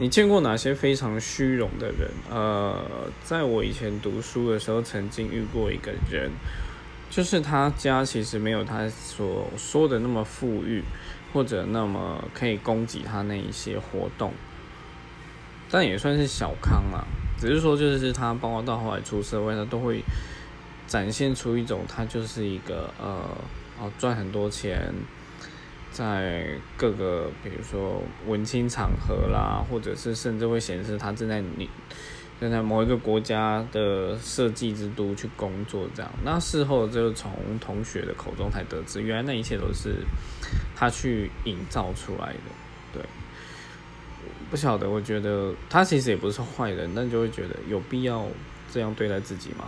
你见过哪些非常虚荣的人？呃，在我以前读书的时候，曾经遇过一个人，就是他家其实没有他所说的那么富裕，或者那么可以供给他那一些活动，但也算是小康啊。只是说，就是他包括到后来出社会，他都会展现出一种他就是一个呃，哦赚很多钱。在各个，比如说文青场合啦，或者是甚至会显示他正在你正在某一个国家的设计之都去工作，这样。那事后就从同学的口中才得知，原来那一切都是他去营造出来的。对，不晓得，我觉得他其实也不是坏人，但就会觉得有必要这样对待自己吗？